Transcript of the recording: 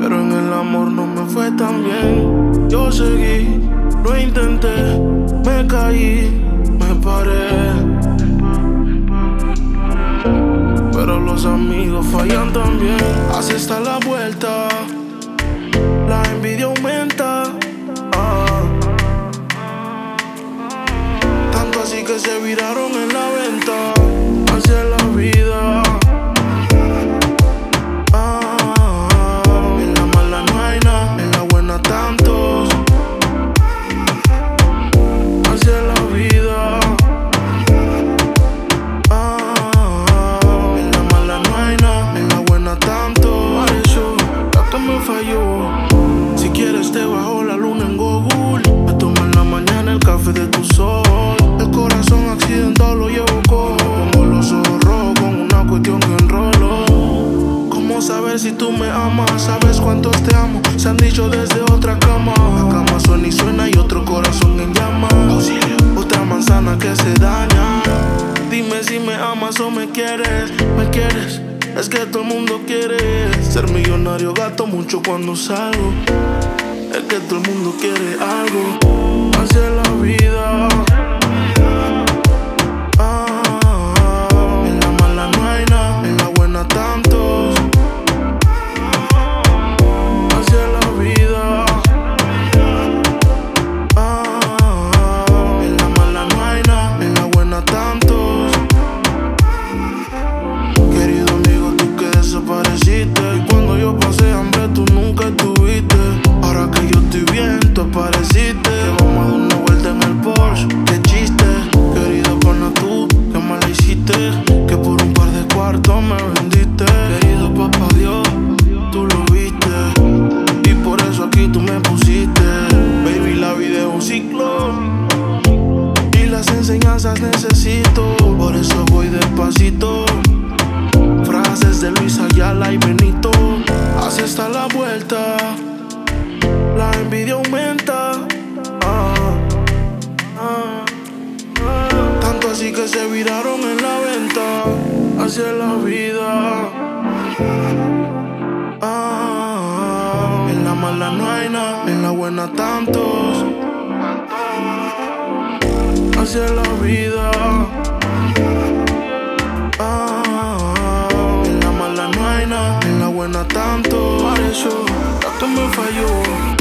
Pero en el amor no me fue tan bien. Yo seguí, lo intenté, me caí, me paré. Pero los amigos fallan también. Así está la vuelta. La envidia aumenta. Ah. Tanto así que se viraron café de tu sol. El corazón accidentado lo llevo cojo. Pongo los ojos rojos con una cuestión que enrolo. ¿Cómo saber si tú me amas? ¿Sabes cuántos te amo? Se han dicho desde otra cama. La cama suena y suena y otro corazón en llamas. Otra manzana que se daña. Dime si me amas o me quieres. ¿Me quieres? Es que todo el mundo quiere ser millonario. Gato mucho cuando salgo. Que todo el mundo quiere algo. Es la vida. Necesito. Por eso voy despacito. Frases de Luis Ayala y Benito. Así está la vuelta. La envidia aumenta. Ah, ah, ah. Tanto así que se viraron en la venta. Así es la hacia la ah, vida. En la mala no hay nada, en la buena tanto. Por eso, tanto me falló.